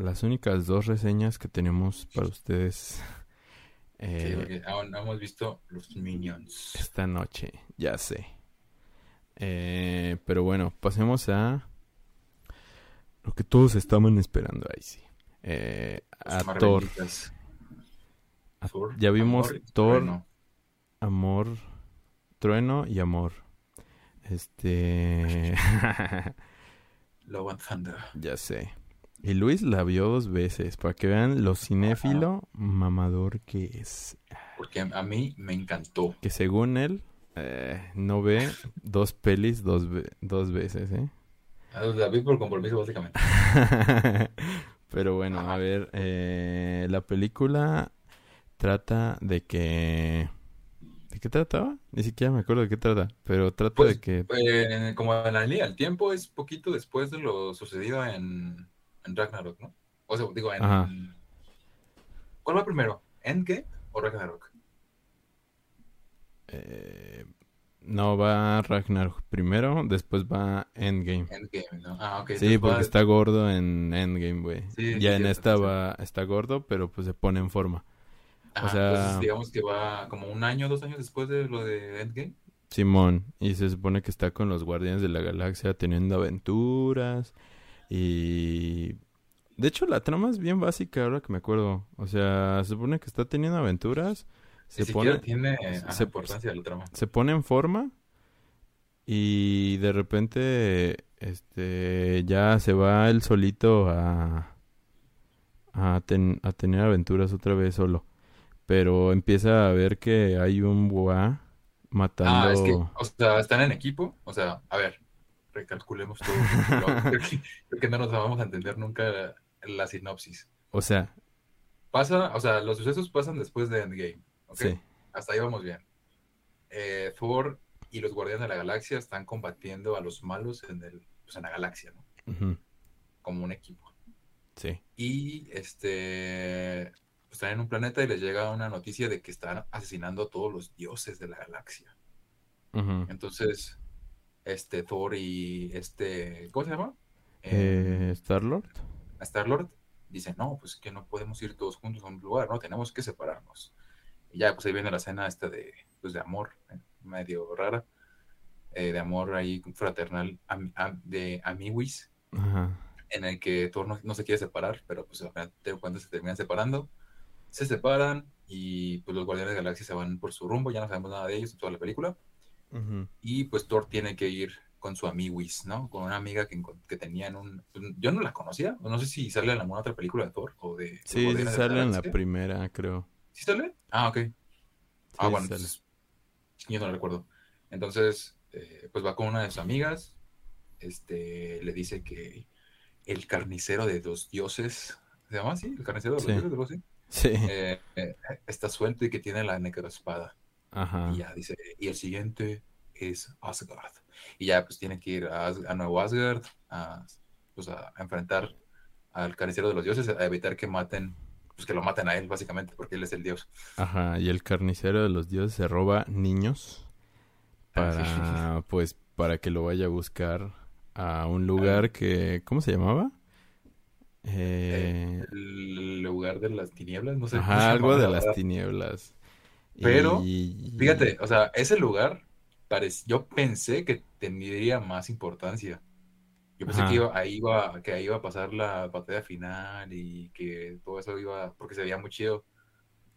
las únicas dos reseñas que tenemos para ustedes. Eh, aún no hemos visto los Minions. esta noche, ya sé. Eh, pero bueno, pasemos a lo que todos estaban esperando ahí sí. Eh, a Thor. A- ya vimos amor Thor. trueno. amor, trueno y amor. Este, Love and Thunder. ya sé. Y Luis la vio dos veces para que vean lo cinéfilo mamador que es. Porque a mí me encantó. Que según él eh, no ve dos pelis dos, dos veces, ¿eh? Ah, La vi por compromiso, básicamente. Pero bueno, a ver, eh, la película trata de que... ¿De qué trataba? Ni siquiera me acuerdo de qué trata, pero trata Pues, de que... eh, como en la línea del tiempo es poquito después de lo sucedido en, en Ragnarok, ¿no? O sea, digo, en... Ajá. ¿Cuál va primero? ¿Endgame o Ragnarok? eh, no va Ragnarok primero, después va Endgame. Endgame, ¿no? Ah, ok. Sí, porque va- está gordo en Endgame, güey. Sí, sí, ya en esta sí, va, está gordo, pero pues se pone en forma. Ajá, o sea- entonces digamos que va como un año, dos años después de lo de Endgame. Simón, y se supone que está con los Guardianes de la Galaxia teniendo aventuras y... De hecho, la trama es bien básica ahora que me acuerdo. O sea, se supone que está teniendo aventuras, se pone, tiene ajá, se- importancia la trama. se pone en forma y de repente este ya se va él solito a a, ten- a tener aventuras otra vez solo. Pero empieza a ver que hay un boa matando Ah, es que, o sea, están en equipo. O sea, a ver, recalculemos todo. creo, que, creo que no nos vamos a entender nunca la, la sinopsis. O sea, Pasa, o sea, los sucesos pasan después de Endgame. ¿ok? sí. Hasta ahí vamos bien. Eh, Thor y los Guardianes de la Galaxia están combatiendo a los malos en, el, pues, en la galaxia, ¿no? Como un equipo. Sí. Y este pues, están en un planeta y les llega una noticia de que están asesinando a todos los dioses de la galaxia. Entonces, este Thor y este, ¿cómo se llama? Eh, Star-Lord. Star Lord dice, no, pues que no podemos ir todos juntos a un lugar, no, tenemos que separarnos. Y ya, pues ahí viene la escena esta de, pues, de amor, eh, medio rara, eh, de amor ahí fraternal, am- am- de amiguis, Ajá. en el que Thor no, no se quiere separar, pero pues cuentas se terminan separando, se separan y pues los Guardianes de la Galaxia se van por su rumbo, ya no sabemos nada de ellos en toda la película, Y pues Thor tiene que ir con su amiguis, ¿no? Con una amiga que, que tenía en un... pues, Yo no la conocía, no sé si sale en alguna otra película de Thor o de... Sí, sí Guardianes de la sale en la primera, creo. ¿Sí sale? Ah, ok. ah, bueno, entonces, yo no lo recuerdo. Entonces, eh, pues va con una de sus amigas, este, le dice que el carnicero de los dioses, ¿se llama así? El carnicero de los Sí. dioses, algo así, Sí. eh, eh, está suelto y que tiene la necroespada. Ajá. Y ya dice, y el siguiente es Asgard. Y ya pues tiene que ir a, a Nuevo Asgard a, pues, a, a enfrentar al carnicero de los dioses, a evitar que maten, pues que lo maten a él, básicamente, porque él es el dios. Ajá. Y el carnicero de los dioses se roba niños Ah, para, pues, para que lo vaya a buscar a un lugar que, ¿cómo se llamaba? Eh, El lugar de las tinieblas, no sé. ajá, algo de la las tinieblas. Pero, Y- Fíjate, o sea, ese lugar, yo pensé que tendría más importancia. Yo pensé Ajá. que iba, ahí iba, que ahí iba a pasar la batalla final y que todo eso iba, porque se veía muy chido.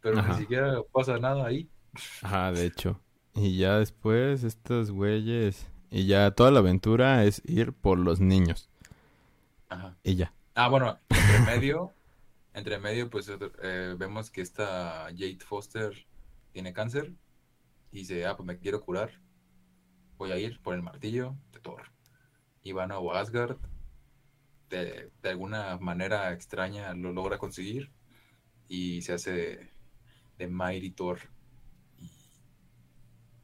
Pero Ajá. ni siquiera pasa nada ahí. Ajá, de hecho. Y ya después estos güeyes... Y ya toda la aventura es ir por los niños. Ajá. Y ya. Ah, bueno, entre medio, entre medio, pues eh, vemos que esta Jade Foster tiene cáncer y dice, ah, pues me quiero curar. Voy a ir por el martillo de Thor. Y va a Asgard. De, de alguna manera extraña lo logra conseguir. Y se hace de, de Mighty Thor. Y,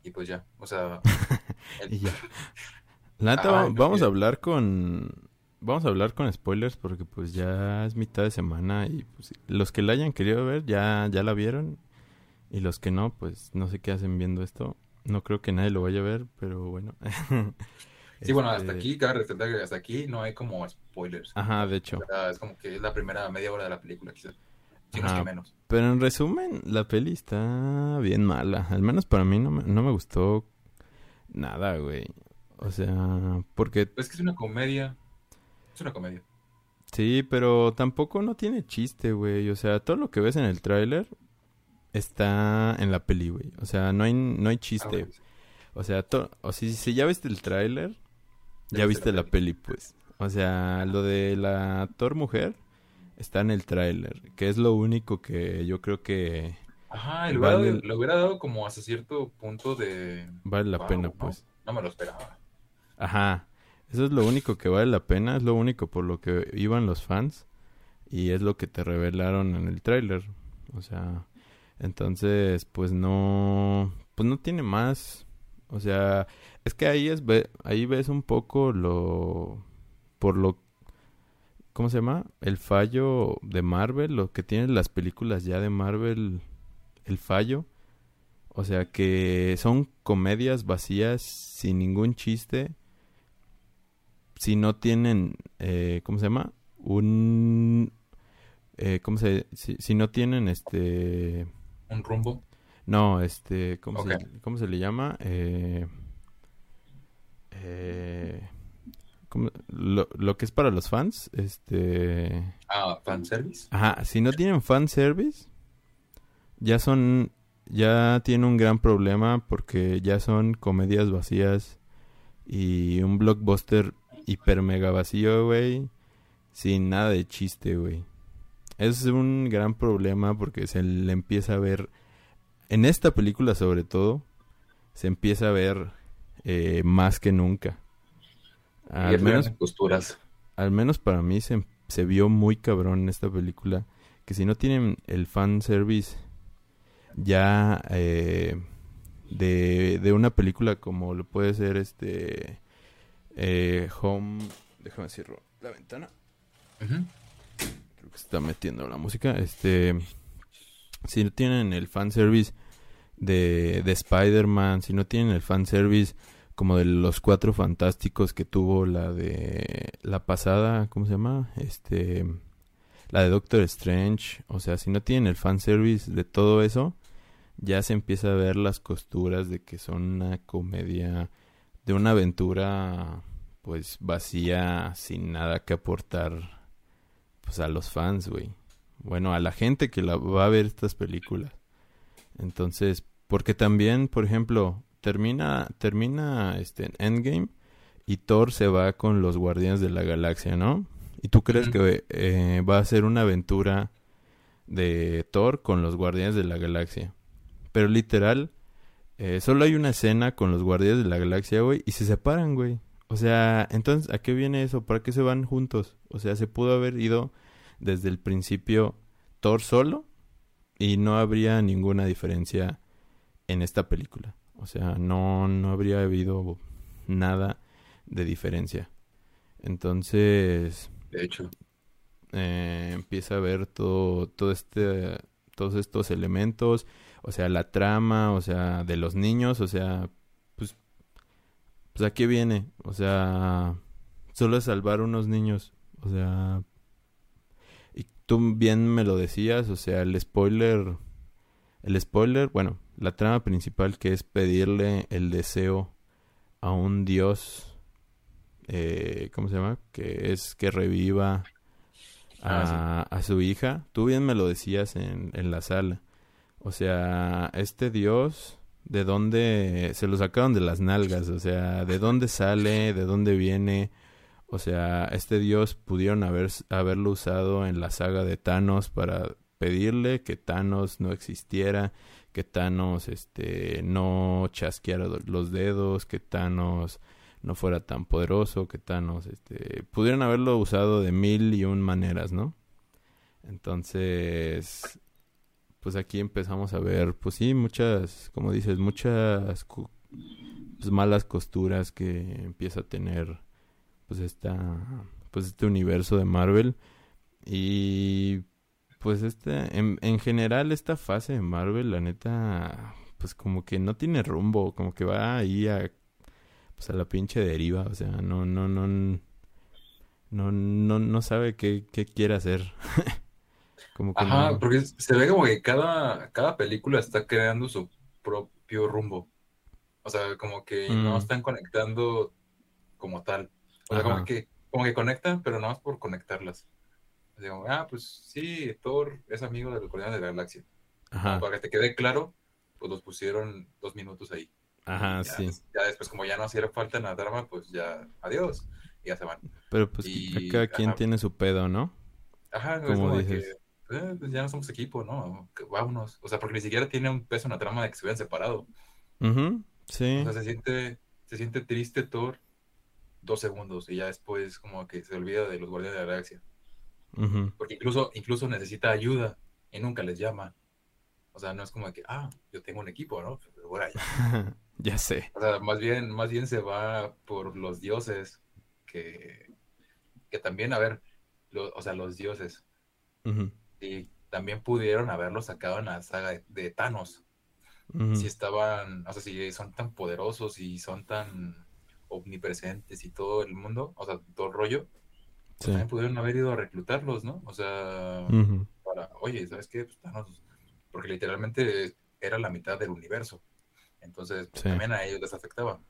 y pues ya, o sea... el- ya. Ay, va- vamos no, a hablar con... Vamos a hablar con spoilers porque pues ya es mitad de semana y pues, los que la hayan querido ver ya, ya la vieron y los que no, pues no sé qué hacen viendo esto. No creo que nadie lo vaya a ver, pero bueno. Sí, bueno, hasta Este, aquí, cabe resaltar que hasta aquí no hay como spoilers. Ajá, de hecho. O sea, es como que es la primera media hora de la película, quizás. Si no es Ajá. que menos. Pero en resumen, la peli está bien mala. Al menos para mí no me, no me gustó nada, güey. O sea, porque es que es una comedia. Es una comedia. sí, pero tampoco no tiene chiste, güey. O sea, todo lo que ves en el tráiler está en la peli, güey. O sea, no hay, no hay Ah, chiste. sí. O sea, to- o si, si ya viste el tráiler, Ya viste la la peli, pues. O sea, lo de la Thor mujer está en el tráiler, que es lo único que yo creo que Ajá, le hubiera, Vale. dado, le hubiera dado como hasta cierto punto de... vale la wow, pena, ¿no? pues. No me lo esperaba. Ajá. Eso es lo único que vale la pena, es lo único por lo que iban los fans y es lo que te revelaron en el tráiler. O sea, entonces pues no pues no tiene más. O sea, es que ahí es ahí ves un poco lo por lo ¿cómo se llama? El fallo de Marvel, lo que tienen las películas ya de Marvel el fallo. O sea que son comedias vacías sin ningún chiste. Si no tienen, eh, ¿cómo se llama? Un, eh, ¿cómo se? Si, si no tienen, este, Un rumbo. no, este, ¿cómo, se, ¿cómo se le llama? Eh, eh, ¿cómo- lo, lo que es para los fans, este, Ah, fanservice. Ajá, si no tienen fan service, ya son, ya tiene un gran problema porque ya son comedias vacías y un blockbuster hiper mega vacío, güey, sin nada de chiste, güey. Es un gran problema porque se le empieza a ver, en esta película sobre todo, se empieza a ver eh, más que nunca. y Al menos en costuras. al menos para mí se, se vio muy cabrón en esta película. Que si no tienen el fan service ya eh, de, de una película como lo puede ser este eh, Home. Déjame cierro la ventana. Está metiendo la música. Este. Si no tienen el fan service de, de Spider-Man, si no tienen el fan service como de los cuatro fantásticos que tuvo la de la pasada, ¿cómo se llama? Este la de Doctor Strange, o sea, si no tienen el fan service de todo eso, ya se empieza a ver las costuras de que son una comedia de una aventura pues vacía sin nada que aportar pues a los fans, güey. Bueno, a la gente que la va a ver estas películas. Entonces, porque también, por ejemplo, termina termina este Endgame y Thor se va con los Guardianes de la Galaxia, ¿no? Y tú crees que eh, va a ser una aventura de Thor con los Guardianes de la Galaxia. Pero literal, eh, solo hay una escena con los Guardianes de la Galaxia, güey, y se separan, güey. O sea, entonces, ¿a qué viene eso? ¿Para qué se van juntos? O sea, se pudo haber ido desde el principio Thor solo y no habría ninguna diferencia en esta película. O sea, no, no habría habido nada de diferencia. Entonces, De hecho. eh, empieza a ver todo, todo este, todos estos elementos, o sea, la trama, o sea, de los niños, o sea, pues a qué viene, o sea, solo es salvar unos niños, o sea, y tú bien me lo decías, o sea, el spoiler, el spoiler, bueno, la trama principal que es pedirle el deseo a un dios, eh, ¿cómo se llama? Que es que reviva a, Ah, a su hija. Tú bien me lo decías en, en la sala. O sea, este dios, ¿de dónde se lo sacaron de las nalgas? O sea, ¿de dónde sale? ¿De dónde viene? O sea, este dios pudieron haber, haberlo usado en la saga de Thanos para pedirle que Thanos no existiera, que Thanos este no chasqueara los dedos, que Thanos no fuera tan poderoso, que Thanos este pudieron haberlo usado de mil y un maneras, ¿no? Entonces, pues aquí empezamos a ver, pues sí, muchas, como dices, muchas pues, malas costuras que empieza a tener pues esta pues este universo de Marvel y pues este en, en general esta fase de Marvel la neta pues como que no tiene rumbo como que va ahí a pues a la pinche deriva, o sea, no, no, no, no, no, no sabe qué, qué quiere hacer. como que Ajá, porque se ve como que cada, cada película está creando su propio rumbo. O sea, como que no mm. están conectando como tal. O sea, como que, como que conectan, pero no más por conectarlas. Digo, ah, pues sí, Thor es amigo de los Guardianes de la Galaxia. Ajá. Para que te quede claro, pues los pusieron dos minutos ahí. Ajá, sí. Ya después, como ya no hacía falta en la trama, pues ya, adiós, y ya se van. Pero pues cada quien tiene su pedo, ¿no? Ajá, como, dices. Que, eh, pues ya no somos equipo, ¿no? vámonos. O sea, porque ni siquiera tiene un peso en la trama de que se hubieran separado. Sí. O sea, se siente, se siente triste Thor dos segundos y ya después como que se olvida de los Guardianes de la Galaxia. Porque incluso, incluso necesita ayuda y nunca les llama. O sea, no es como que, ah, yo tengo un equipo, ¿no? Pero bueno, ya. ya sé. O sea, más bien, más bien se va por los dioses que, que también, a ver, o sea, los dioses. Y también pudieron haberlo sacado en la saga de, Thanos. Si estaban, o sea, si son tan poderosos y son tan omnipresentes y todo el mundo, o sea, todo el rollo, pues también pudieron haber ido a reclutarlos, ¿no? O sea, para, oye, ¿sabes qué? Pues Thanos porque literalmente era la mitad del universo. Entonces, pues, también a ellos les afectaba.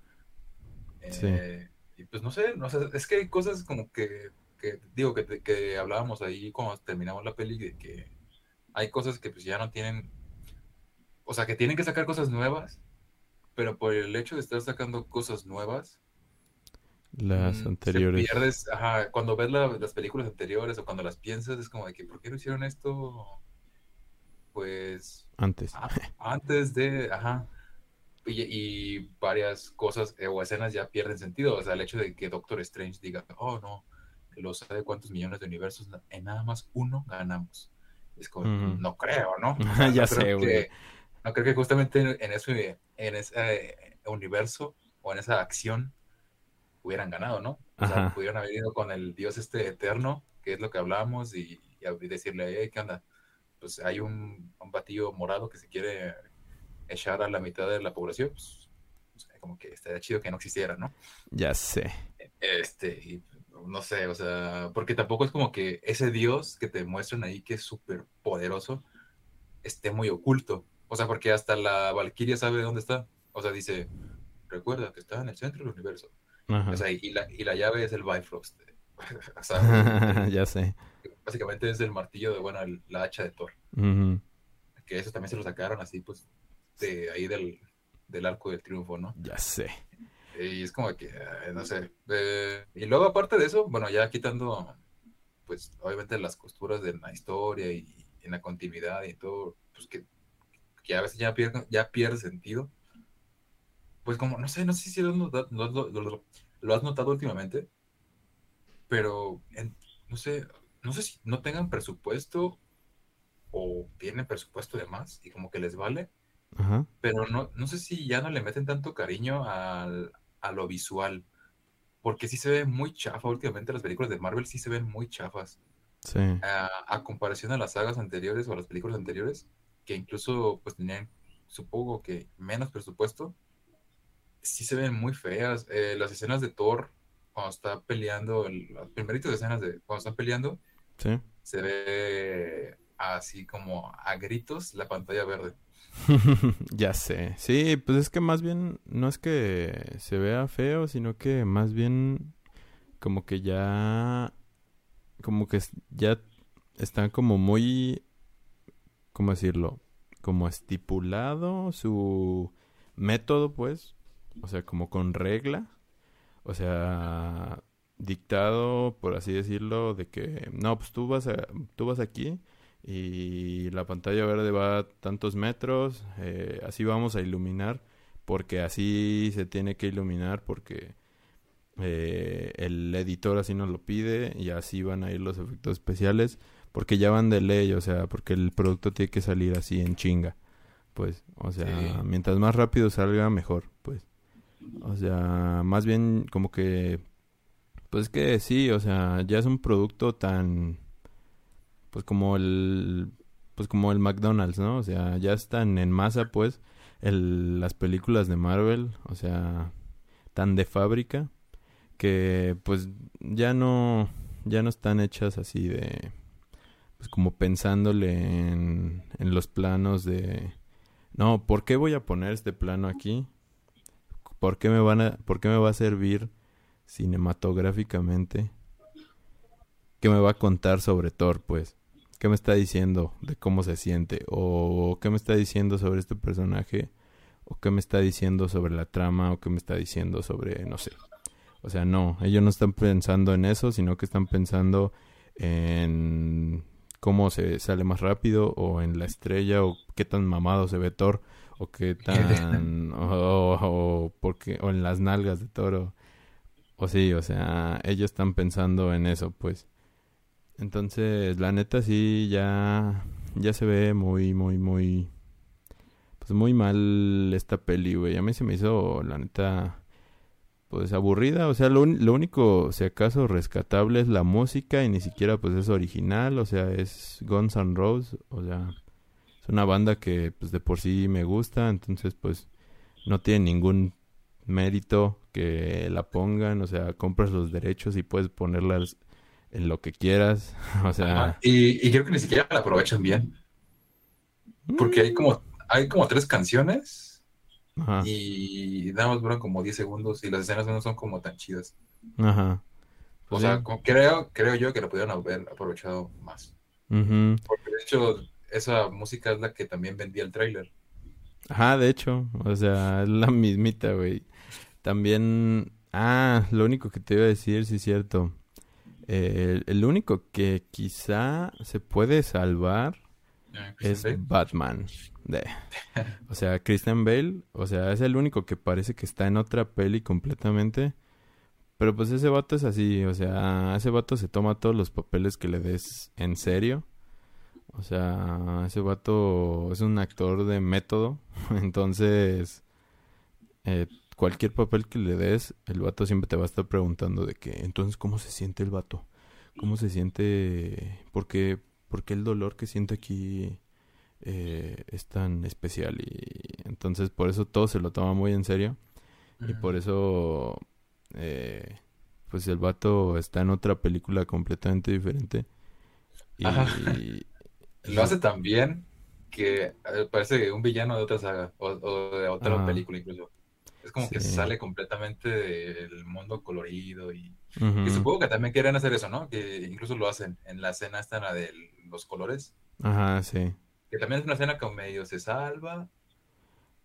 Eh, y pues no sé, no sé, es que hay cosas como que, que digo, que, que hablábamos ahí cuando terminamos la peli, de que hay cosas que pues ya no tienen, o sea, que tienen que sacar cosas nuevas, pero por el hecho de estar sacando cosas nuevas, las mm, anteriores. Pierdes, ajá, cuando ves las películas anteriores o cuando las piensas, es como de que, ¿por qué no hicieron esto? pues... Antes. antes de, ajá. Y, varias cosas eh, o escenas ya pierden sentido. O sea, el hecho de que Doctor Strange diga, oh no, lo sabe cuántos millones de universos, en nada más uno ganamos. Es como, no creo, ¿no? ya sé, güey. No creo que justamente en, ese, en ese universo o en esa acción hubieran ganado, ¿no? O sea, pudieron haber ido con el dios este eterno, que es lo que hablábamos, y, y decirle, hey, ¿qué onda? pues hay un, un batillo morado que se quiere echar a la mitad de la población, pues, como que estaría chido que no existiera, ¿no? Ya sé. Este, no sé, o sea, porque tampoco es como que ese dios que te muestran ahí que es súper poderoso esté muy oculto. O sea, porque hasta la Valkyria sabe dónde está. O sea, dice, recuerda que está en el centro del universo. O sea, y la, y la llave es el Bifrost. o sea, ya sé básicamente es el martillo de, bueno, la hacha de Thor. Que eso también se lo sacaron así, pues, de ahí del, del arco del triunfo, ¿no? Ya sé. Y es como que, no sé. Eh, y luego, aparte de eso, bueno, ya quitando, pues, obviamente las costuras de la historia y en la continuidad y todo, pues que, que a veces ya pierde, ya pierde sentido. Pues como, no sé, no sé si lo, lo has notado últimamente, pero, no sé, no sé si no tengan presupuesto o tienen presupuesto de más y como que les vale, pero no, no sé si ya no le meten tanto cariño al, a lo visual, porque sí se ve muy chafa últimamente, las películas de Marvel sí se ven muy chafas. Sí. A, comparación a las sagas anteriores o a las películas anteriores, que incluso pues tenían, supongo que menos presupuesto, sí se ven muy feas. Eh, las escenas de Thor, cuando está peleando, las primeritas escenas de cuando están peleando, se ve así como a gritos la pantalla verde. ya sé. Sí, pues es que más bien no es que se vea feo, sino que más bien como que ya como que ya están como muy ¿cómo decirlo? como estipulado su método, pues, o sea, como con regla. O sea, dictado, por así decirlo, de que no, pues tú vas a, tú vas aquí y la pantalla verde va a tantos metros, eh, así vamos a iluminar, porque así se tiene que iluminar, porque eh, el editor así nos lo pide y así van a ir los efectos especiales, porque ya van de ley, o sea, porque el producto tiene que salir así en chinga, pues, o sea, mientras más rápido salga, mejor, pues. O sea, más bien como que pues que sí, o sea, ya es un producto tan pues como el pues como el McDonald's, ¿no? O sea, ya están en masa pues el, las películas de Marvel, o sea, tan de fábrica que pues ya no ya no están hechas así de pues como pensándole en, los planos de no, ¿por qué voy a poner este plano aquí? ¿Por qué me van a por qué me va a servir cinematográficamente? ¿Qué me va a contar sobre Thor, pues? ¿Qué me está diciendo de cómo se siente? ¿O qué me está diciendo sobre este personaje? ¿O qué me está diciendo sobre la trama? ¿O qué me está diciendo sobre, no sé? O sea, no, ellos no están pensando en eso, sino que están pensando en cómo se sale más rápido o en la estrella o qué tan mamado se ve Thor o qué tan o, o, porque o en las nalgas de Thor o, sí, o sea, ellos están pensando en eso, pues. Entonces, la neta sí ya ya se ve muy muy muy pues muy mal esta peli, güey. A mí se me hizo la neta pues aburrida, o sea, lo, lo, único, si acaso, rescatable es la música y ni siquiera pues es original, o sea, es Guns N' Roses, o sea, es una banda que pues de por sí me gusta, entonces pues no tiene ningún mérito que la pongan, o sea, compras los derechos y puedes ponerlas en lo que quieras, o sea... Y, y, creo que ni siquiera la aprovechan bien, porque hay como, hay como tres canciones y nada más duran como 10 segundos y las escenas no son como tan chidas. Ajá. o sea, creo, creo yo que lo pudieron haber aprovechado más. Porque de hecho, esa música es la que también vendía el tráiler. Ajá, de hecho, o sea, es la mismita, güey. También, ah, lo único que te iba a decir, sí es cierto. Eh, el, único que quizá se puede salvar ah, es Batman. De, o sea, Christian Bale, o sea, es el único que parece que está en otra peli completamente. Pero pues ese vato es así, o sea, ese vato se toma todos los papeles que le des en serio. O sea, ese vato es un actor de método. Entonces, eh, cualquier papel que le des, el vato siempre te va a estar preguntando de que, entonces, ¿cómo se siente el vato? ¿Cómo se siente? ¿Por qué, por qué el dolor que siente aquí eh, es tan especial y entonces por eso todo se lo toma muy en serio. Y por eso eh, pues el vato está en otra película completamente diferente. Y, lo hace tan bien que eh, parece un villano de otra saga o, de otra película incluso es como que sale completamente del mundo colorido y, supongo que también quieren hacer eso, ¿no? Que incluso lo hacen en la escena esta la de los colores. Ajá, sí. Que también es una escena que medio se salva.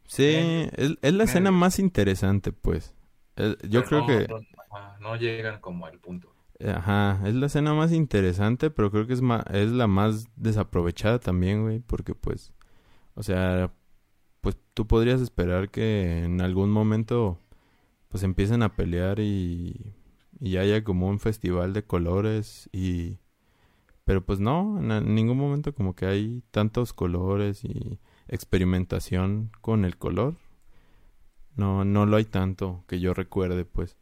Sí, es, la escena más interesante, pues. yo creo que... No, llegan como al punto. Ajá, es la escena más interesante, pero creo que es, es la más desaprovechada también, güey, porque pues, o sea, pues tú podrías esperar que en algún momento pues empiecen a pelear y, y haya como un festival de colores y pero pues no, en ningún momento como que hay tantos colores y experimentación con el color. No, no lo hay tanto que yo recuerde, pues.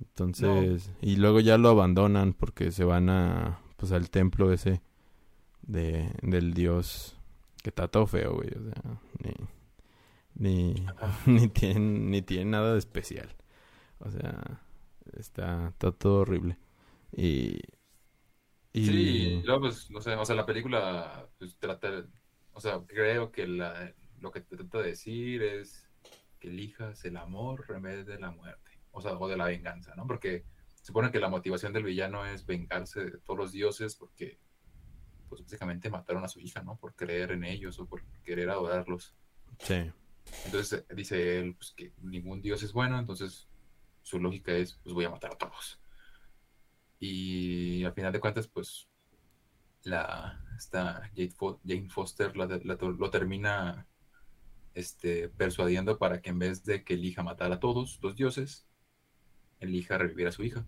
Entonces, y luego ya lo abandonan porque se van a, pues al templo ese de, del dios que está todo feo, güey. O sea, ni, ni, ni, tiene, ni tiene nada de especial. O sea, está, está todo horrible. Y Sí, yo pues, no sé, o sea, la película pues, trata, o sea, creo que la, lo que te trata de decir es que elijas el amor en vez de la muerte, o sea, o de la venganza, ¿no? Porque se supone que la motivación del villano es vengarse de todos los dioses porque, pues básicamente mataron a su hija, ¿no? Por creer en ellos o por querer adorarlos. Sí. Entonces dice él, pues que ningún dios es bueno, entonces su lógica es, pues voy a matar a todos. Y al final de cuentas, pues, la, esta Jane Foster lo termina este, persuadiendo para que en vez de que elija matar a todos los dioses, elija revivir a su hija.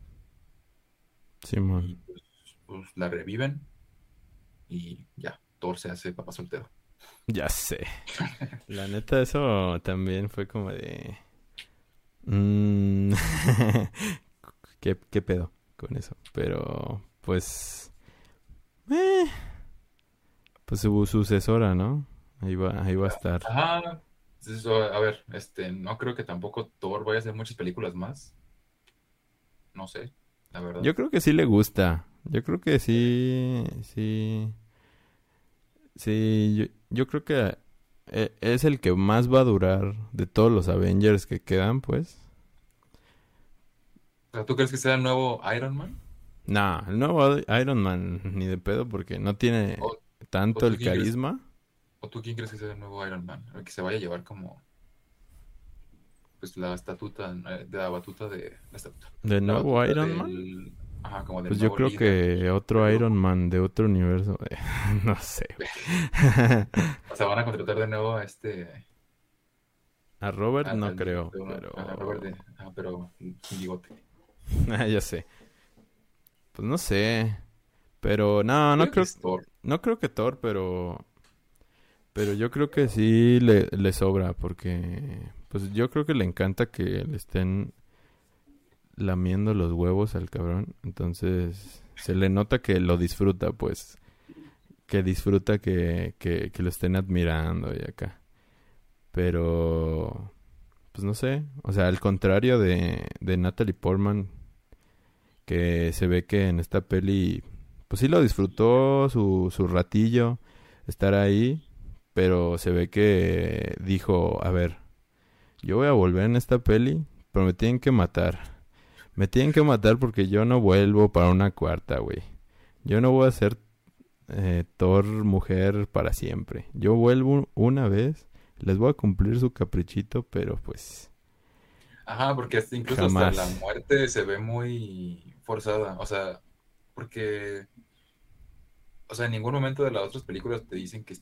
Sí, pues, pues, la reviven y ya, Thor se hace papá soltero. Ya sé. La neta, eso también fue como de... Mm, ¿Qué, ¿Qué pedo? con eso. Pero, pues... Eh, pues su sucesora, ¿no? Ahí va, ahí va a estar. Ajá. A ver, este, no creo que tampoco Thor vaya a hacer muchas películas más. No sé, la verdad. Yo creo que sí le gusta. Yo creo que sí, sí. Sí, yo, yo creo que eh, es el que más va a durar de todos los Avengers que quedan, pues. ¿tú crees que sea el nuevo Iron Man? Nah, el nuevo Iron Man ni de pedo porque no tiene O, tanto o el crees- carisma. ¿O tú quién crees que sea el nuevo Iron Man? El que se vaya a llevar como. Pues la estatuta, eh, de la batuta de. La estatuta. ¿De nuevo Iron Man? del- Ajá, como Pues yo creo líder. que otro Iron. Man de otro universo. no sé. O sea, van a contratar de nuevo a este. a Robert no al- creo, de pero... a Robert de- ah, pero sin bigote. Ah, ya sé. Pues no sé. Pero no, no creo, Thor. no creo que Thor, pero... Pero yo creo que sí le, le sobra porque... Pues yo creo que le encanta que le estén lamiendo los huevos al cabrón. Entonces se le nota que lo disfruta, pues. Que disfruta que, que, lo estén admirando y acá. Pero... Pues no sé. O sea, al contrario de, de Natalie Portman, que se ve que en esta peli, pues sí lo disfrutó su, su ratillo estar ahí, pero se ve que dijo, a ver, yo voy a volver en esta peli, pero me tienen que matar. Me tienen que matar porque yo no vuelvo para una cuarta, güey. Yo no voy a ser eh, Thor mujer para siempre. Yo vuelvo una vez, les voy a cumplir su caprichito, pero pues... Ajá, porque hasta- incluso Jamás. hasta la muerte se ve muy forzada. O sea, porque. O sea, en ningún momento de las otras películas te dicen que.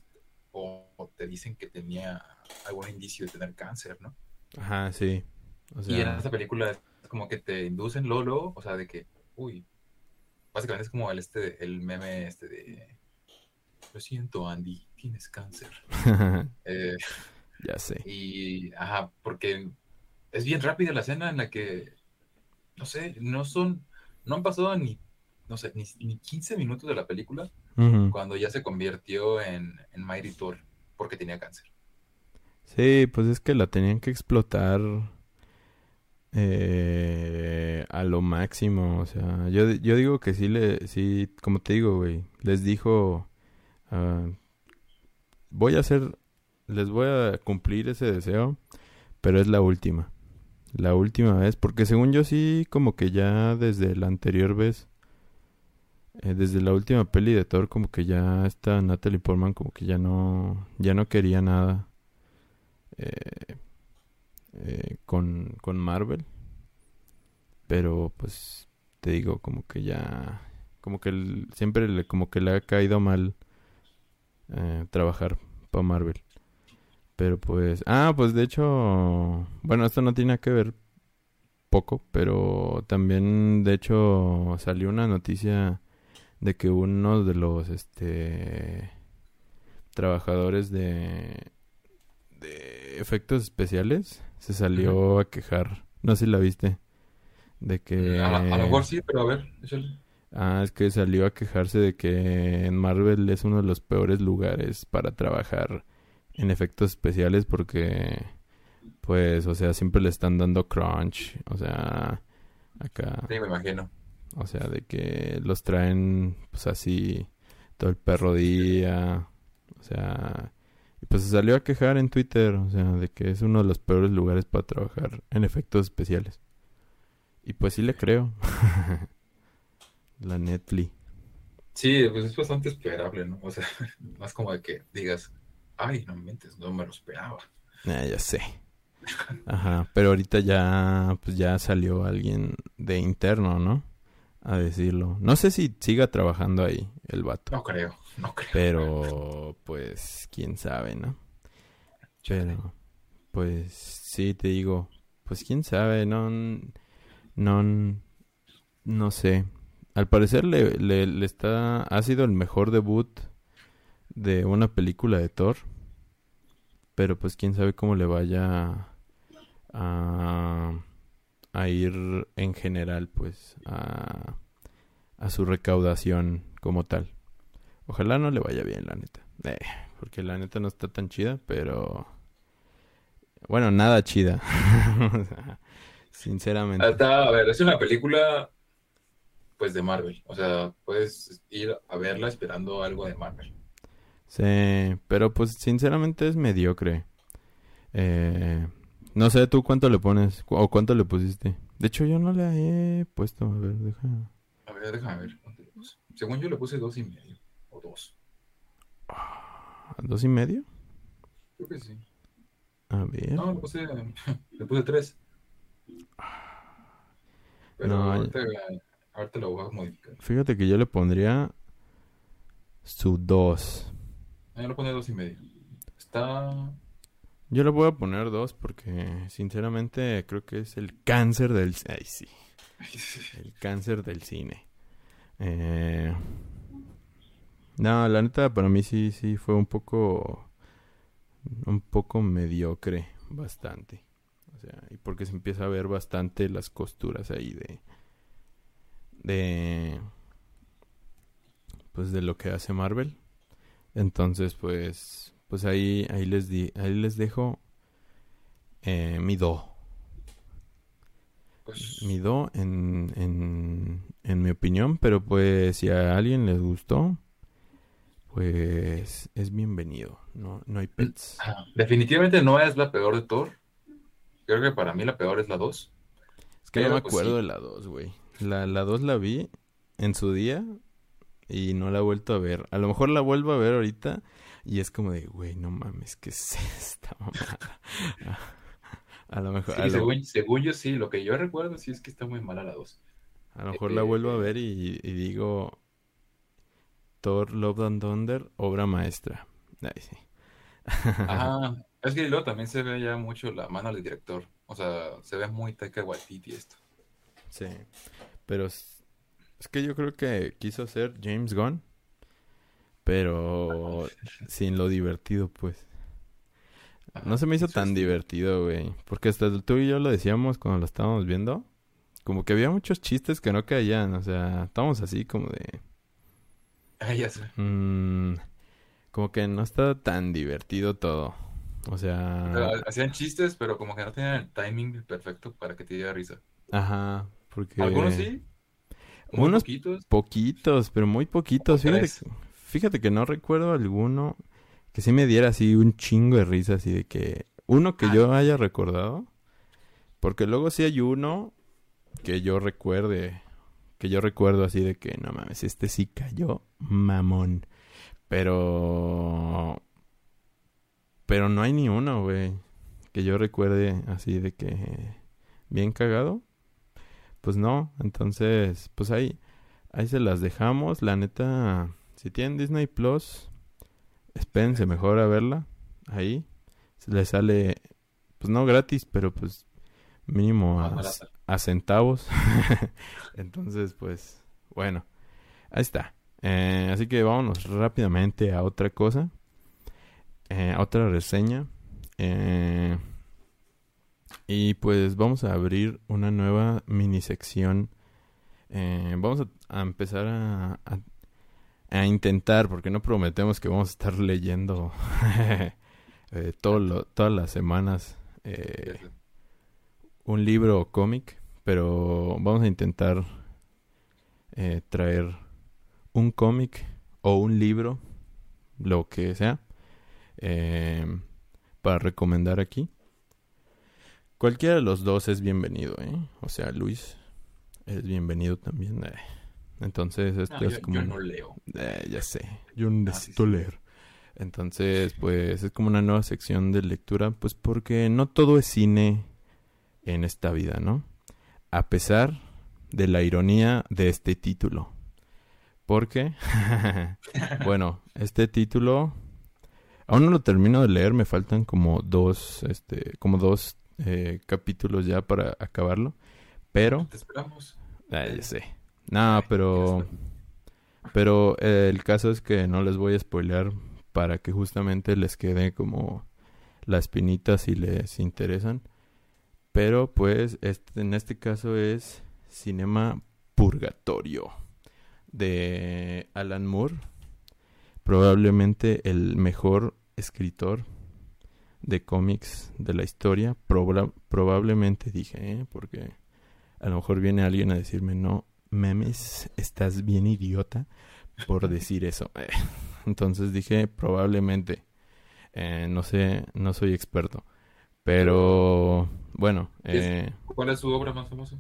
O, te dicen que tenía algún indicio de tener cáncer, ¿no? Ajá, sí. O Y en esta película como que te inducen luego, luego, o sea, de que, uy, básicamente es como el este, el meme este de, lo siento, Andy, tienes cáncer. Eh, ya sé. y, ajá, porque es bien rápida la escena en la que, no sé, no son, no han pasado ni, no sé, ni, ni 15 minutos de la película cuando ya se convirtió en, en Mighty Thor porque tenía cáncer. Sí, pues es que la tenían que explotar eh, a lo máximo. O sea, yo, yo digo que sí, le, sí, como te digo, güey, les dijo, ah, voy a hacer, les voy a cumplir ese deseo, pero es la última. La última vez, porque según yo sí, como que ya desde la anterior vez, eh, desde la última peli de Thor, como que ya esta Natalie Portman como que ya no, ya no quería nada eh, eh, con, con Marvel. Pero pues te digo, como que ya, como que siempre le, como que le ha caído mal eh, trabajar para Marvel. Pero pues, ah, pues de hecho, bueno, esto no tiene que ver poco, pero también de hecho salió una noticia de que uno de los este trabajadores de de efectos especiales se salió a quejar. No sé si la viste. De que A, lo mejor sí, pero a ver, échale. Ah, es que salió a quejarse de que en Marvel es uno de los peores lugares para trabajar en efectos especiales porque, pues, o sea, siempre le están dando crunch, o sea, acá, Sí, me imagino. o sea, de que los traen, pues, así todo el perro día, o sea, pues se salió a quejar en Twitter, o sea, de que es uno de los peores lugares para trabajar en efectos especiales. Y pues sí le creo. La Netflix. Sí, pues es bastante esperable, ¿no? O sea, más como de que digas, ay, no mentes, no me lo esperaba. Ah, ya sé. Ajá, pero ahorita ya, pues ya salió alguien de interno, ¿no? A decirlo. No sé si siga trabajando ahí el vato, No creo, pero pues quién sabe, ¿no? Pero, pues sí, te digo, pues quién sabe, no, no, no sé. Al parecer le, le, le está, ha sido el mejor debut de una película de Thor. Pero pues quién sabe cómo le vaya a, a ir en general, pues, a, a su recaudación como tal. Ojalá no le vaya bien, la neta. Eh, porque la neta no está tan chida, pero... Bueno, nada chida. Sinceramente. a ver, es una película pues de Marvel. O sea, puedes ir a verla esperando algo de Marvel. Sí, pero pues sinceramente es mediocre. Eh, no sé tú cuánto le pones o cuánto le pusiste. De hecho, yo no le he puesto. A ver, deja. A ver, déjame ver. Según yo le puse dos y medio. ¿Dos y medio? Creo que sí. A ver. No, le puse, le puse tres. Pero No, ahorita, ahorita lo voy a modificar. Fíjate que yo le pondría su dos. Ah, Yo le puse dos y medio. Está. Yo le voy a poner dos porque sinceramente creo que es el cáncer del... Ay, sí. El cáncer del cine. Eh, No, la neta para mí sí, sí fue un poco... Un poco mediocre, bastante. O sea, y porque se empieza a ver bastante las costuras ahí de... De... Pues de lo que hace Marvel. Entonces, pues... Pues ahí, ahí les di, ahí les dejo eh, mi do. Pues, Mi do en, en, en mi opinión, pero pues si a alguien les gustó, pues es bienvenido. No, no hay pets. ah, definitivamente no es la peor de Thor. Creo que para mí la peor es la 2. Es que no me pues, acuerdo sí. de la 2, güey. La, la 2 la vi en su día y no la he vuelto a ver. A lo mejor la vuelvo a ver ahorita y es como de, güey, no mames, ¿qué es esta mamada? A lo mejor, Sí, a lo, según, según yo sí, lo que yo recuerdo sí es que está muy mala la 2. a lo mejor la vuelvo a Eh, ver y, y digo, Thor Love and Thunder, obra maestra. Ay, sí. Ajá, es que luego también se ve ya mucho la mano del director. O sea, se ve muy Taika Waititi esto. Sí, pero es, es que yo creo que quiso ser James Gunn, pero sin lo divertido, pues. No se me hizo tan divertido, güey, porque hasta tú y yo lo decíamos cuando lo estábamos viendo, como que había muchos chistes que no caían, o sea, estábamos así como de, Ah, ya sé. mm, como que no está tan divertido todo, o sea, hacían chistes, pero como que no tenían el timing perfecto para que te diera risa. ajá, porque Algunos sí, muy Unos poquitos. Poquitos, pero muy poquitos. Fíjate, fíjate que no recuerdo alguno que sí me diera así un chingo de risa, así de que uno que Ah. yo haya recordado, porque luego sí hay uno que yo recuerde, que yo recuerdo así de que no mames, este sí cayó mamón, pero pero no hay ni uno, güey, que yo recuerde así de que bien cagado. Pues no, entonces, pues ahí, ahí se las dejamos. La neta, si tienen Disney Plus, espérense mejor a verla. Ahí, se les sale, pues no gratis, pero pues mínimo a. a centavos. entonces, pues, bueno, ahí está. Eh, así que vámonos rápidamente a otra cosa, eh, a otra reseña. Eh, y pues vamos a abrir una nueva mini sección. Vamos a, a empezar a, a- a intentar, porque no prometemos que vamos a estar leyendo todo lo- todas las semanas eh, un libro o cómic, pero vamos a intentar eh, traer un cómic o un libro, lo que sea, eh, para recomendar aquí. Cualquiera de los dos es bienvenido, ¿eh? O sea, Luis es bienvenido también. eh. Entonces, esto No, es yo, como... yo no leo. Ya sé, yo Ah, sí, necesito sí. leer. Entonces, pues es como una nueva sección de lectura, pues porque no todo es cine en esta vida, ¿no? A pesar de la ironía de este título. Porque, bueno, este título aún no lo termino de leer, me faltan como dos, este, como dos eh, capítulos ya para acabarlo, pero Te esperamos. Ah, ya sé. No, pero... Pero eh, el caso es que no les voy a spoilear para que justamente les quede como la espinita si les interesan. Pero pues este, en este caso es Cinema Purgatorio de Alan Moore. Probablemente el mejor escritor de cómics de la historia. Proba- probablemente dije, ¿eh? porque a lo mejor viene alguien a decirme, no, memes, estás bien idiota por decir eso. Entonces dije, probablemente. Eh, no sé, no soy experto. Pero, bueno, eh, ¿Cuál es su obra más famosa?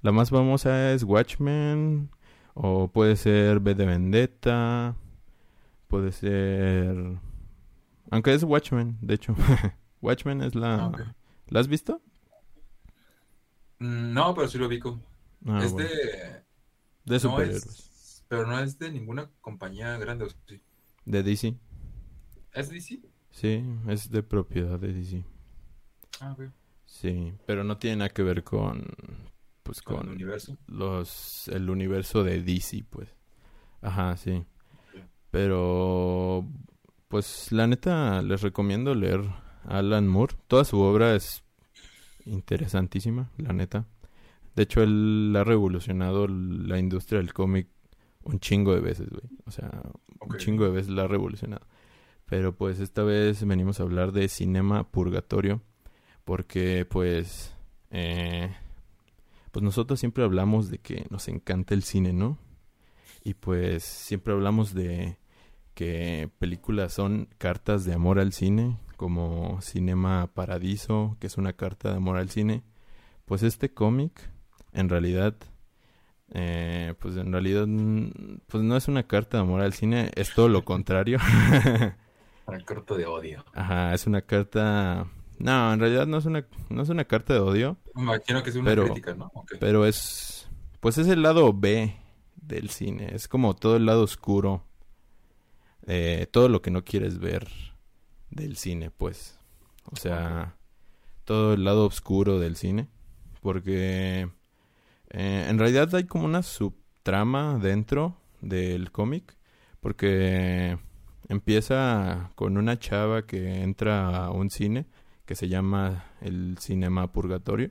la más famosa es Watchmen, o puede ser B de Vendetta, puede ser... Aunque es Watchmen, de hecho. Watchmen es la... Ah. ¿La has visto? Mm, No, pero sí lo ubico. Ah, es bueno. de... De No es... Pero no es de ninguna compañía grande, ¿o sí? De DC. ¿Es DC? Sí, es de propiedad de DC. Ah, ok. Sí, pero no tiene nada que ver con... Pues Con el universo. los... El universo de DC, pues. Ajá, sí. Pero... Pues la neta les recomiendo leer a Alan Moore. Toda su obra es interesantísima, la neta. De hecho, él ha revolucionado la industria del cómic un chingo de veces, güey. O sea, un chingo de veces la ha revolucionado. Pero pues esta vez venimos a hablar de Cinema Purgatorio. Porque pues... eh, pues nosotros siempre hablamos de que nos encanta el cine, ¿no? Y pues siempre hablamos de que películas son cartas de amor al cine, como Cinema Paradiso, que es una carta de amor al cine. Pues este cómic, en realidad, eh, pues en realidad, mm, pues no es una carta de amor al cine, es todo lo contrario. Para corto de odio. Ajá, es una carta... No, en realidad no es una, no es una carta de odio, Me imagino que es una Pero- crítica, ¿no? Pero es... Pues es el lado B del cine, es como todo el lado oscuro, eh, todo lo que no quieres ver del cine, pues. O sea, todo el lado oscuro del cine, porque eh, en realidad hay como una subtrama dentro del cómic, porque empieza con una chava que entra a un cine que se llama el Cinema Purgatorio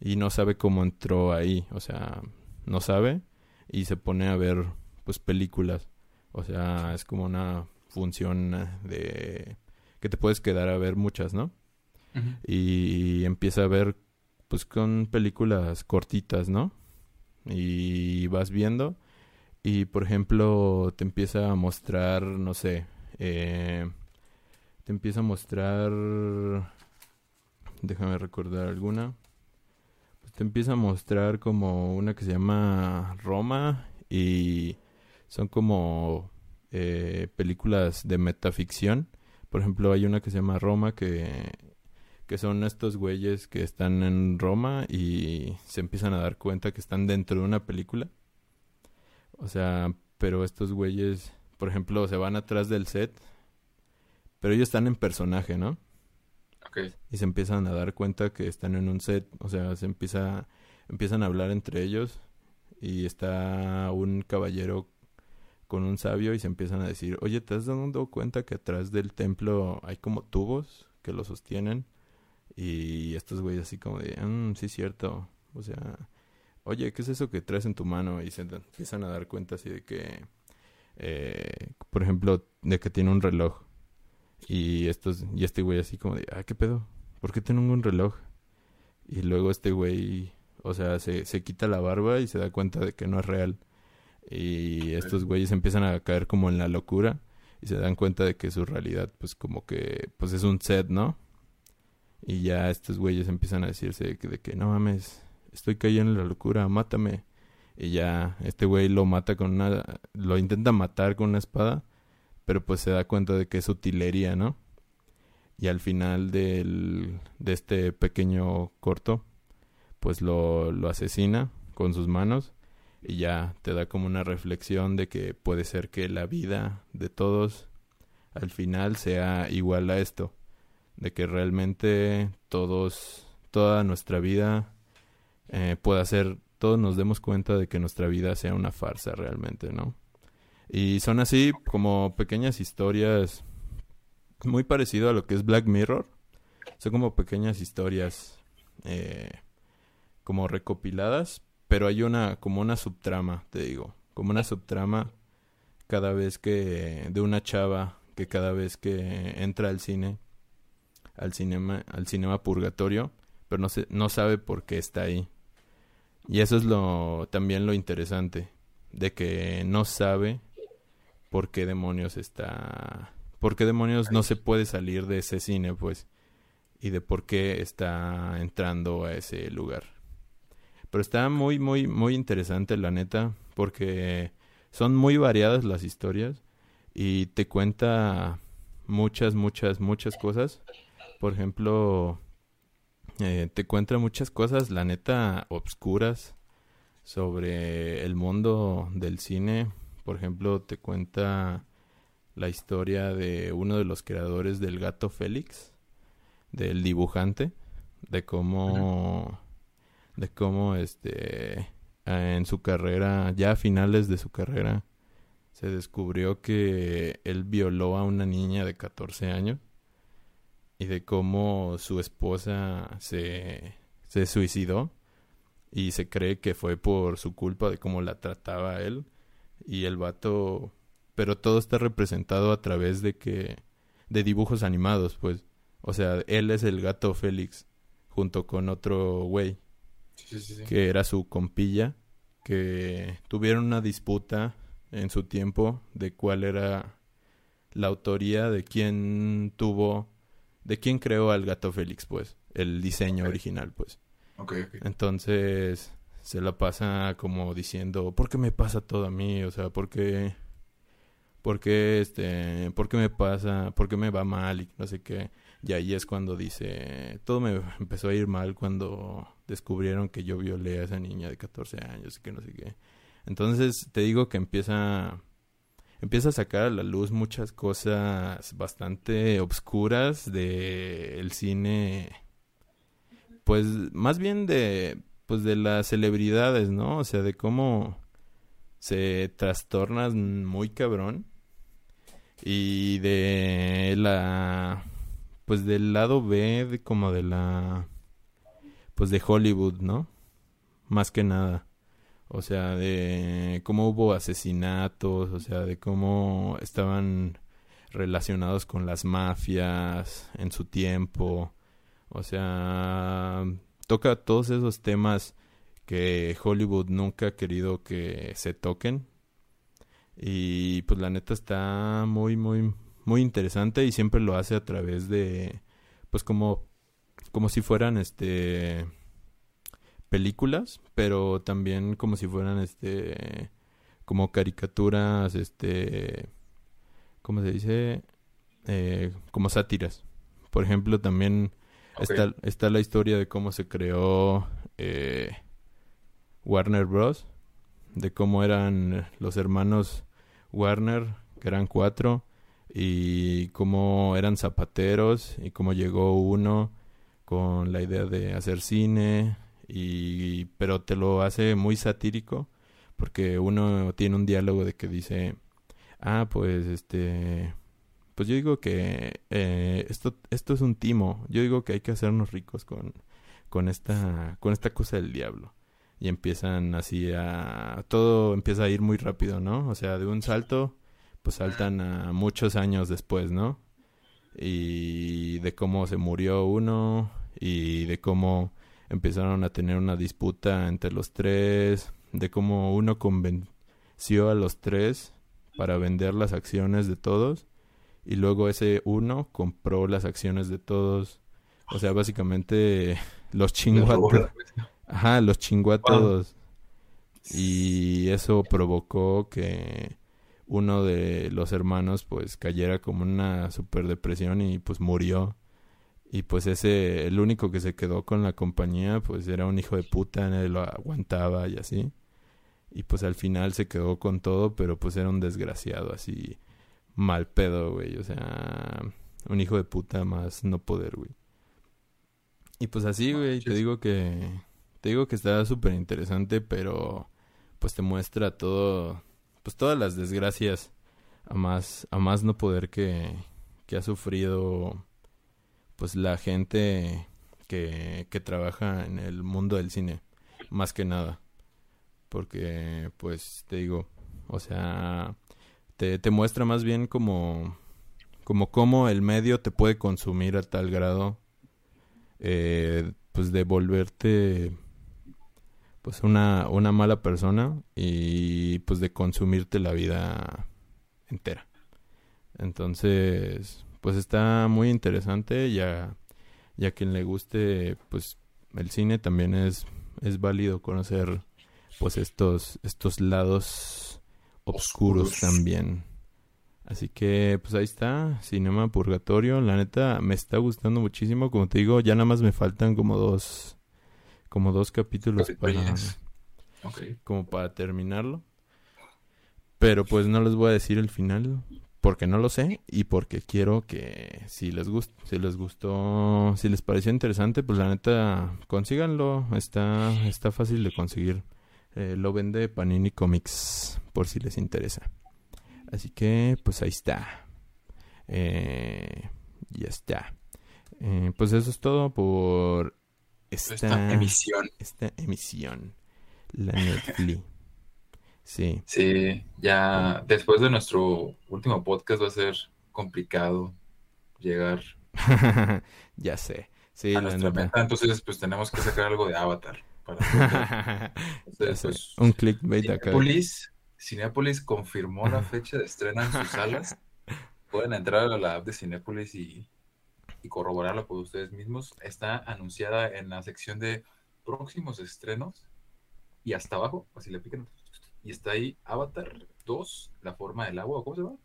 y no sabe cómo entró ahí, o sea, no sabe y se pone a ver pues películas, o sea, es como una función de que te puedes quedar a ver muchas, ¿no? Y empieza a ver pues con películas cortitas, ¿no? Y vas viendo y por ejemplo te empieza a mostrar, no sé, eh, te empieza a mostrar, déjame recordar alguna, pues te empieza a mostrar como una que se llama Roma y son como eh, películas de metaficción. Por ejemplo, hay una que se llama Roma que que son estos güeyes que están en Roma y se empiezan a dar cuenta que están dentro de una película. O sea, pero estos güeyes, por ejemplo, se van atrás del set, pero ellos están en personaje, ¿no? Y se empiezan a dar cuenta que están en un set, o sea, se empieza empiezan a hablar entre ellos y está un caballero con un sabio y se empiezan a decir, "Oye, ¿te has dado cuenta que atrás del templo hay como tubos que lo sostienen?" Y estos güeyes así como de, "Mm, sí cierto." O sea, "Oye, ¿qué es eso que traes en tu mano?" Y se empiezan a dar cuenta así de que eh, por ejemplo, de que tiene un reloj. Y estos y este güey así como de, "Ah, ¿qué pedo? ¿Por qué tengo un reloj?" Y luego este güey, o sea, se, se quita la barba y se da cuenta de que no es real. Y estos güeyes empiezan a caer como en la locura y se dan cuenta de que su realidad pues como que pues es un set, ¿no? Y ya estos güeyes empiezan a decirse de que, de que no mames, estoy cayendo en la locura, mátame. Y ya este güey lo mata con una lo intenta matar con una espada, pero pues se da cuenta de que es utilería, ¿no? Y al final del, de este pequeño corto, pues lo, lo asesina con sus manos y ya te da como una reflexión de que puede ser que la vida de todos al final sea igual a esto, de que realmente todos, toda nuestra vida eh, pueda ser, todos nos demos cuenta de que nuestra vida sea una farsa realmente, ¿no? Y son así como pequeñas historias muy parecido a lo que es Black Mirror. Son como pequeñas historias eh, como recopiladas, pero hay una como una subtrama, te digo, como una subtrama cada vez que de una chava que cada vez que entra al cine al cinema, al cinema purgatorio, pero no, se, no sabe por qué está ahí. Y eso es lo también lo interesante, de que no sabe por qué demonios está... Por qué demonios no se puede salir de ese cine, pues, y de por qué está entrando a ese lugar. Pero está muy, muy, muy interesante, la neta, porque son muy variadas las historias y te cuenta muchas, muchas, muchas cosas. Por ejemplo, eh, te cuenta muchas cosas, la neta, obscuras sobre el mundo del cine. Por ejemplo, te cuenta la historia de uno de los creadores del gato Félix, del dibujante, de cómo, de cómo este, en su carrera, ya a finales de su carrera, se descubrió que él violó a una niña de 14 años y de cómo su esposa se, se suicidó y se cree que fue por su culpa de cómo la trataba él y el vato pero todo está representado a través de que de dibujos animados pues. O sea él es el gato Félix junto con otro güey que era su compilla que tuvieron una disputa en su tiempo de cuál era la autoría de quién tuvo, de quién creó al gato Félix, pues, el diseño original, pues. Entonces se la pasa como diciendo, ¿por qué me pasa todo a mí? O sea, ¿por qué, por qué, este, por qué me pasa, por qué me va mal y no sé qué? Y ahí es cuando dice, todo me empezó a ir mal cuando descubrieron que yo violé a esa niña de 14 años y que no sé qué. Entonces te digo que empieza empieza a sacar a la luz muchas cosas bastante obscuras de el cine pues más bien de pues de las celebridades, ¿no? O sea, de cómo se trastornan muy cabrón y de la pues del lado B de como de la pues de Hollywood, ¿no? Más que nada. O sea, de cómo hubo asesinatos, o sea, de cómo estaban relacionados con las mafias en su tiempo. O sea, toca todos esos temas que Hollywood nunca ha querido que se toquen. Y pues la neta está muy, muy, muy interesante y siempre lo hace a través de, pues como, como si fueran este películas, pero también como si fueran este como caricaturas, este ¿cómo se dice? Eh, como sátiras. Por ejemplo, también está, está la historia de cómo se creó eh, Warner Bros. De cómo eran los hermanos Warner, que eran cuatro, y cómo eran zapateros, y cómo llegó uno con la idea de hacer cine, y pero te lo hace muy satírico porque uno tiene un diálogo de que dice ah pues este pues yo digo que eh, esto esto es un timo. Yo digo que hay que hacernos ricos con con esta con esta cosa del diablo. Y empiezan así a todo empieza a ir muy rápido no o sea de un salto pues saltan a muchos años después no y de cómo se murió uno y de cómo empezaron a tener una disputa entre los tres, de cómo uno convenció a los tres para vender las acciones de todos y luego ese uno compró las acciones de todos. O sea, básicamente los chingó a todos. Ajá, los chingó a todos. Y eso provocó que uno de los hermanos pues cayera como una super depresión y pues murió. Y pues ese, el único que se quedó con la compañía, pues era un hijo de puta, nadie lo aguantaba y así. Y pues al final se quedó con todo, pero pues era un desgraciado así, mal pedo, güey. O sea, un hijo de puta más no poder, güey. Y pues así, güey, te digo que, te digo que está súper interesante, pero pues te muestra todo, pues todas las desgracias a más, a más no poder que, que ha sufrido pues la gente que, que trabaja en el mundo del cine, más que nada. Porque, pues, te digo, o sea, te, muestra más bien como, como cómo el medio te puede consumir a tal grado, eh, pues de volverte pues una, una mala persona y pues de consumirte la vida entera. Entonces, pues está muy interesante, ya, ya quien le guste pues el cine también es, es válido conocer pues estos, estos lados oscuros también. Así que pues ahí está, Cinema Purgatorio, la neta me está gustando muchísimo, como te digo, ya nada más me faltan como dos como dos capítulos para como para terminarlo. Pero pues no les voy a decir el final porque no lo sé y porque quiero que si les gustó, si les gustó, si les pareció interesante, pues la neta consíganlo, está está fácil de conseguir. Eh, lo vende Panini Comics por si les interesa. Así que pues ahí está. Eh, ya está. Eh, pues eso es todo por esta, emisión. Esta emisión. La Netflix. Sí. Sí, ya después de nuestro último podcast va a ser complicado llegar. ya sé. Sí, a nuestra meta, entonces pues tenemos que sacar algo de Avatar. Para pues, un clickbait acá. Cinepolis confirmó la fecha de estreno en sus salas. Pueden entrar a la app de Cinepolis y y corroborarlo por ustedes mismos, está anunciada en la sección de próximos estrenos y hasta abajo, así le piquen, y está ahí Avatar 2, la forma del agua, ¿cómo se llama?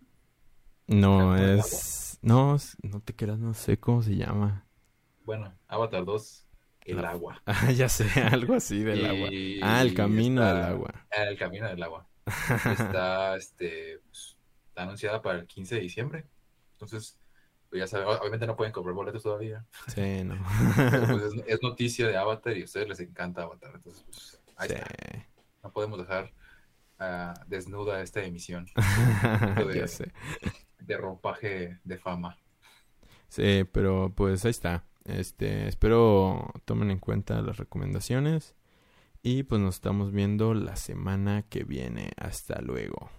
No, es... No, no te creas, no sé cómo se llama. Bueno, Avatar 2, el agua. Ah, ya sé, algo así del agua. Ah, el camino del agua. El camino del agua. está, este, pues, está anunciada para el 15 de diciembre. Entonces, pues ya obviamente no pueden comprar boletos todavía. Sí, no. Pues, es, noticia de Avatar y a ustedes les encanta Avatar. Entonces, pues, ahí está. No podemos dejar uh, desnuda esta emisión. De, ya sé. de ropaje de fama. Sí, pero pues ahí está. Este, espero tomen en cuenta las recomendaciones. Y pues nos estamos viendo la semana que viene. Hasta luego.